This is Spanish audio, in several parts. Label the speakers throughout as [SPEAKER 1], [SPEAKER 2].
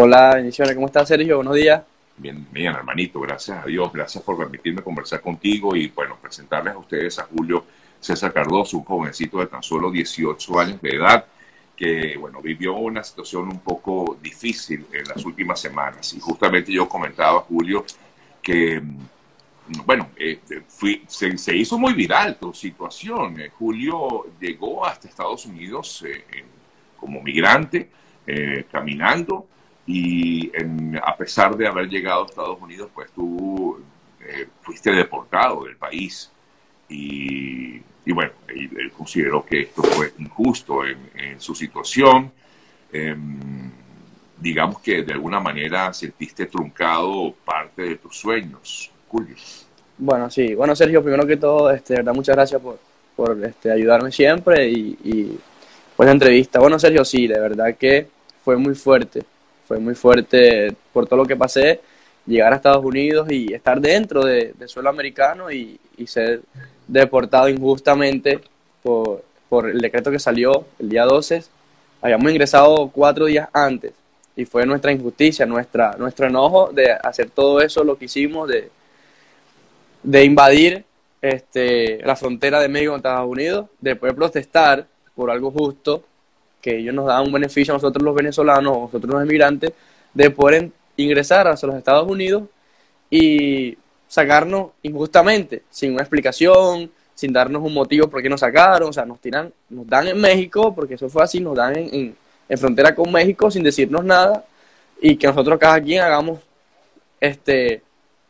[SPEAKER 1] Hola, bendiciones. ¿Cómo estás, Sergio? Buenos días.
[SPEAKER 2] Bien, bien, hermanito, gracias a Dios. Gracias por permitirme conversar contigo y, bueno, presentarles a ustedes a Julio César Cardoso, un jovencito de tan solo 18 años de edad que, bueno, vivió una situación un poco difícil en las últimas semanas. Y justamente yo comentaba, Julio, que bueno, eh, se, hizo muy viral tu situación. Eh, Julio llegó hasta Estados Unidos eh, como migrante, caminando, y a pesar de haber llegado a Estados Unidos, pues tú fuiste deportado del país. Y, bueno, él, consideró que esto fue injusto en, en su situación. Em, digamos que de alguna manera sentiste truncado parte de tus sueños.
[SPEAKER 1] Bueno, sí. Bueno, Sergio, primero que todo, este, verdad, muchas gracias por, por este, ayudarme siempre y, y pues la entrevista. Bueno, Sergio, sí, de verdad que fue muy fuerte. Fue muy fuerte por todo lo que pasé, llegar a Estados Unidos y estar dentro de, suelo americano y, y, ser deportado injustamente por, por el decreto que salió el día 12. Habíamos ingresado cuatro días antes y fue nuestra injusticia, nuestra, nuestro enojo de hacer todo eso, lo que hicimos, de, de invadir este, la frontera de México con Estados Unidos, de protestar por algo justo, que ellos nos dan un beneficio a nosotros los venezolanos, a nosotros los inmigrantes, de poder ingresar hacia los Estados Unidos y sacarnos injustamente, sin una explicación, sin darnos un motivo por qué nos sacaron, o sea, nos tiran, nos dan en México, porque eso fue así, nos dan en, en frontera con México sin decirnos nada, y que nosotros cada quien hagamos este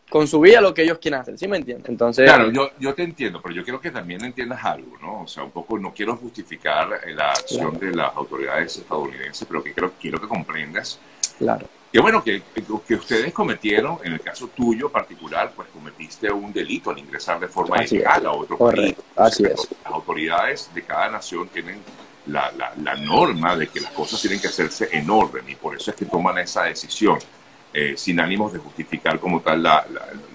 [SPEAKER 1] con su vida lo que ellos quieren hacer, ¿sí me entiendes? Entonces,
[SPEAKER 2] claro, yo, yo te entiendo, pero yo quiero que también entiendas algo, ¿no? O sea, un poco, no quiero justificar la acción de las autoridades estadounidenses, pero que quiero, quiero que comprendas.
[SPEAKER 1] Claro.
[SPEAKER 2] Que bueno, que, que ustedes cometieron, en el caso tuyo particular, pues cometiste un delito al ingresar de forma ilegal a otro país.
[SPEAKER 1] Así es.
[SPEAKER 2] Las autoridades de cada nación tienen la, la, la norma de que las cosas tienen que hacerse en orden y por eso es que toman esa decisión. Eh, sin ánimos de justificar como tal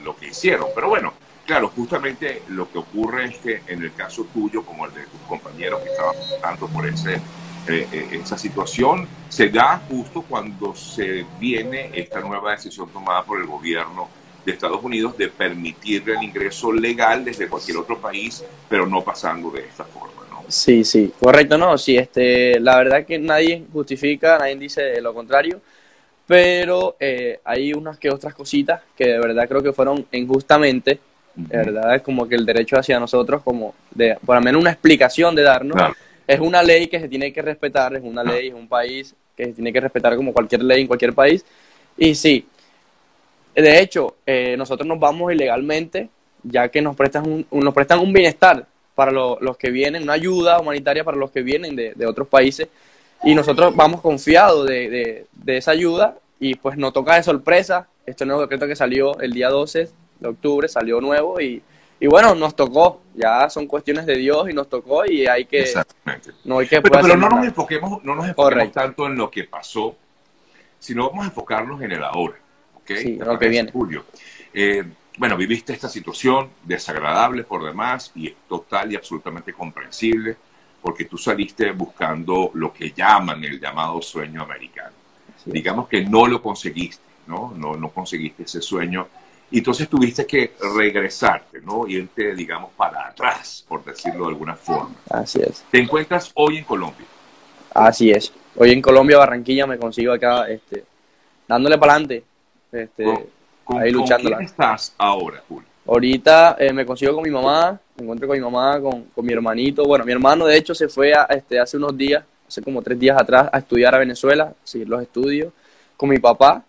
[SPEAKER 2] lo que hicieron. Pero bueno, claro, justamente lo que ocurre es que en el caso tuyo, como el de tus compañeros que estaban pasando por eh, eh, esa situación, se da justo cuando se viene esta nueva decisión tomada por el gobierno de Estados Unidos de permitirle el ingreso legal desde cualquier otro país, pero no pasando de esta forma.
[SPEAKER 1] Sí, sí, correcto, no, sí, este, la verdad que nadie justifica, nadie dice lo contrario pero eh, hay unas que otras cositas que de verdad creo que fueron injustamente, de verdad, es como que el derecho hacia nosotros, como de, por lo menos una explicación de darnos, es una ley que se tiene que respetar, es una ley, es un país que se tiene que respetar como cualquier ley en cualquier país, y sí, de hecho, eh, nosotros nos vamos ilegalmente, ya que nos prestan un, nos prestan un bienestar para los que vienen, una ayuda humanitaria para los que vienen de, de otros países, y nosotros vamos confiados de, de, esa ayuda y pues nos toca de sorpresa este nuevo decreto que salió el día 12 de octubre, salió nuevo y, y bueno, nos tocó, ya son cuestiones de Dios y nos tocó y hay que...
[SPEAKER 2] Exactamente.
[SPEAKER 1] No hay que
[SPEAKER 2] pero, pero no, nos enfoquemos, no nos enfoquemos tanto en lo que pasó, sino vamos a enfocarnos en el ahora. ¿okay?
[SPEAKER 1] Sí, lo que viene.
[SPEAKER 2] Julio. Eh, bueno, viviste esta situación desagradable por demás y es total y absolutamente comprensible porque tú saliste buscando lo que llaman el llamado sueño americano. Digamos que no lo conseguiste, ¿no? ¿no? No conseguiste ese sueño. Y entonces tuviste que regresarte, ¿no? Irte, digamos, para atrás, por decirlo de alguna forma.
[SPEAKER 1] Así es.
[SPEAKER 2] Te encuentras hoy en Colombia.
[SPEAKER 1] Así es. Hoy en Colombia, Barranquilla, me consigo acá, este, dándole para adelante, este, ahí luchando.
[SPEAKER 2] ¿Con quién estás ahora, Julio?
[SPEAKER 1] Ahorita eh, me consigo con mi mamá, me encuentro con mi mamá, con, con, mi hermanito. Bueno, mi hermano de hecho se fue a, este, hace unos días, hace como tres días atrás, a estudiar a Venezuela, seguir los estudios, con mi papá.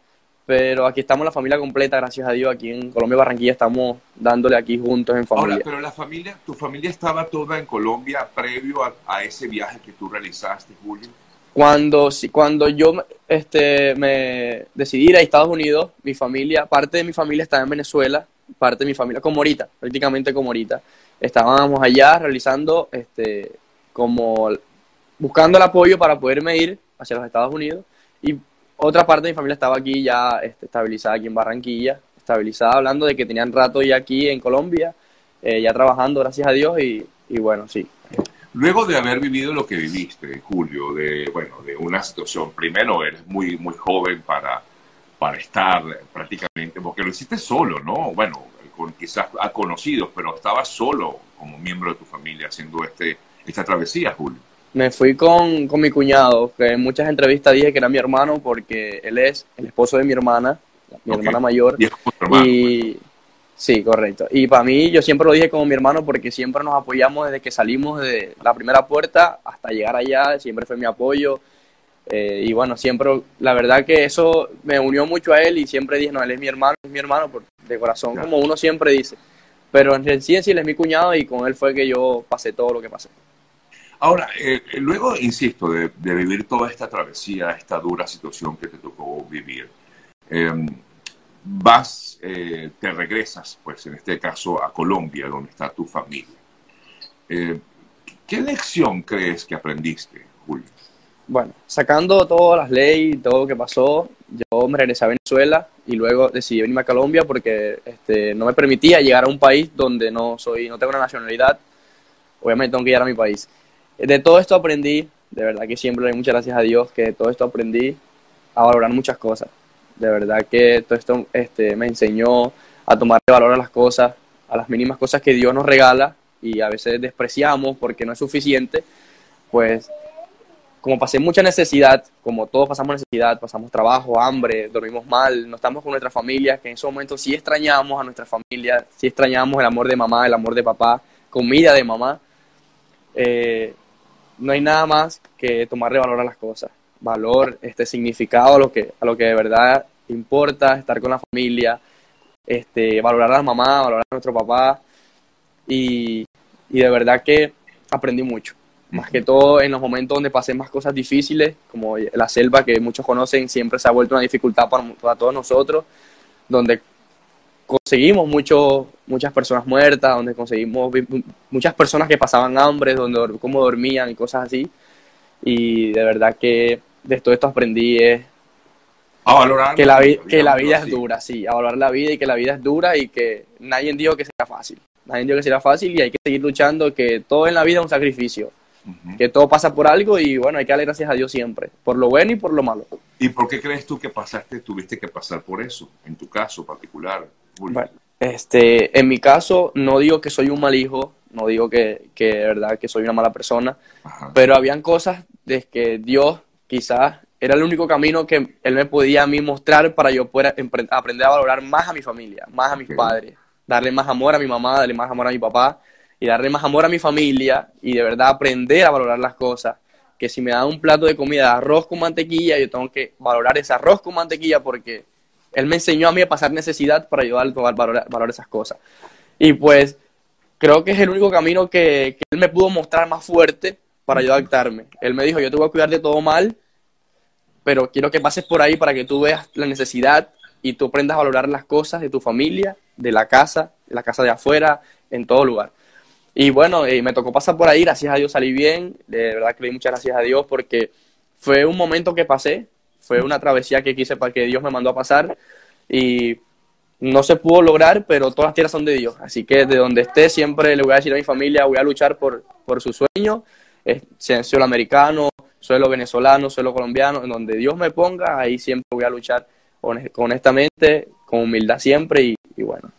[SPEAKER 1] Pero aquí estamos la familia completa, gracias a Dios. Aquí en Colombia, Barranquilla, estamos dándole aquí juntos en familia.
[SPEAKER 2] Ahora, pero la familia, tu familia estaba toda en Colombia previo a, ese viaje que tú realizaste, Julio.
[SPEAKER 1] Cuando, cuando yo este, me decidí ir a Estados Unidos, mi familia, parte de mi familia estaba en Venezuela parte de mi familia, como ahorita, prácticamente como ahorita. Estábamos allá realizando, este, como buscando el apoyo para poderme ir hacia los Estados Unidos y otra parte de mi familia estaba aquí ya este, estabilizada aquí en Barranquilla, estabilizada hablando de que tenían rato ya aquí en Colombia, eh, ya trabajando, gracias a Dios, y, bueno, sí.
[SPEAKER 2] Luego de haber vivido lo que viviste, Julio, de, bueno, de una situación, primero eres muy, muy joven para, para estar prácticamente, porque lo hiciste solo, ¿no? Bueno, con quizás a conocidos, pero estabas solo como miembro de tu familia haciendo este, esta travesía, Julio.
[SPEAKER 1] Me fui con, con mi cuñado, que en muchas entrevistas dije que era mi hermano porque él es el esposo de mi hermana, mi hermana mayor.
[SPEAKER 2] Y hermano,
[SPEAKER 1] Y sí, correcto. Y para mí, yo siempre lo dije como mi hermano porque siempre nos apoyamos desde que salimos de la primera puerta hasta llegar allá, siempre fue mi apoyo. Eh, y bueno, siempre, la verdad que eso me unió mucho a él y siempre dije, no, él es mi hermano, es mi hermano, por, de corazón,
[SPEAKER 2] Claro.
[SPEAKER 1] como uno siempre dice. Pero en sí en sí él es mi cuñado y con él fue que yo pasé todo lo que pasé.
[SPEAKER 2] Ahora, eh, luego, insisto, de, vivir toda esta travesía, esta dura situación que te tocó vivir, eh, vas, eh, te regresas, pues en este caso, a Colombia, donde está tu familia. Eh, ¿Qué lección crees que aprendiste, Julio?
[SPEAKER 1] Bueno, sacando todas las leyes y todo lo que pasó, yo me regresé a Venezuela y luego decidí venirme a Colombia porque este, no me permitía llegar a un país donde no soy, no tengo una nacionalidad. Obviamente tengo que llegar a mi país. De todo esto aprendí, de verdad que siempre doy muchas gracias a Dios que de todo esto aprendí a valorar muchas cosas. De verdad que todo esto este, me enseñó a tomarle valor a las cosas, a las mínimas cosas que Dios nos regala y a veces despreciamos porque no es suficiente, pues como pasé mucha necesidad, como todos pasamos necesidad, pasamos trabajo, hambre, dormimos mal, no estamos con nuestra familia, que en ese momento sí extrañamos a nuestra familia, sí extrañamos el amor de mamá, el amor de papá, comida de mamá. Eh, no hay nada más que tomarle valor a las cosas, valor, este significado a lo que, a lo que de verdad importa, estar con la familia, este, valorar a la mamá, valorar a nuestro papá. Y, y de verdad que aprendí mucho. Más que todo en los momentos donde pasé más cosas difíciles, como la selva que muchos conocen, siempre se ha vuelto una dificultad para, para todos nosotros, donde conseguimos mucho, muchas personas muertas, donde conseguimos muchas personas que pasaban hambre, donde cómo dormían y cosas así. Y de verdad que de todo esto aprendí es
[SPEAKER 2] A valorar
[SPEAKER 1] que la, vi-
[SPEAKER 2] vida,
[SPEAKER 1] que la vida es dura, sí, a valorar la vida y que la vida es dura y que nadie dijo que sea fácil. Nadie dijo que sea fácil y hay que seguir luchando, que todo en la vida es un sacrificio
[SPEAKER 2] Ujú.
[SPEAKER 1] que todo pasa por algo y bueno, hay que darle gracias a Dios siempre, por lo bueno y por lo malo.
[SPEAKER 2] ¿Y por qué crees tú que pasaste, tuviste que pasar por eso, en tu caso particular,
[SPEAKER 1] Bueno, este, en mi caso, no digo que soy un mal hijo, no digo que, que de verdad que soy una mala persona,
[SPEAKER 2] Ajá.
[SPEAKER 1] pero habían cosas de que Dios quizás era el único camino que Él me podía a mí mostrar para yo poder aprender a valorar más a mi familia, más a mis padres, darle más amor a mi mamá, darle más amor a mi papá y darle más amor a mi familia y de verdad aprender a valorar las cosas. Que si me dan un plato de comida de arroz con mantequilla, yo tengo que valorar ese arroz con mantequilla porque Él me enseñó a mí a pasar necesidad para ayudar a valorar, valorar esas cosas. Y pues creo que es el único camino que, Él me pudo mostrar más fuerte para yo adaptarme. Él me dijo, yo te voy a cuidar de todo mal, pero quiero que pases por ahí para que tú veas la necesidad y tú aprendas a valorar las cosas de tu familia, de la casa, la casa de afuera, en todo lugar. Y bueno, eh, me tocó pasar por ahí, gracias a Dios salí bien, de verdad que le di muchas gracias a Dios porque fue un momento que pasé, fue una travesía que quise para que Dios me mandó a pasar y no se pudo lograr, pero todas las tierras son de Dios. Así que de donde esté siempre le voy a decir a mi familia, voy a luchar por, por su sueño, es, suelo americano, suelo venezolano, suelo colombiano, en donde Dios me ponga, ahí siempre voy a luchar honest- honestamente, con humildad siempre y, y bueno,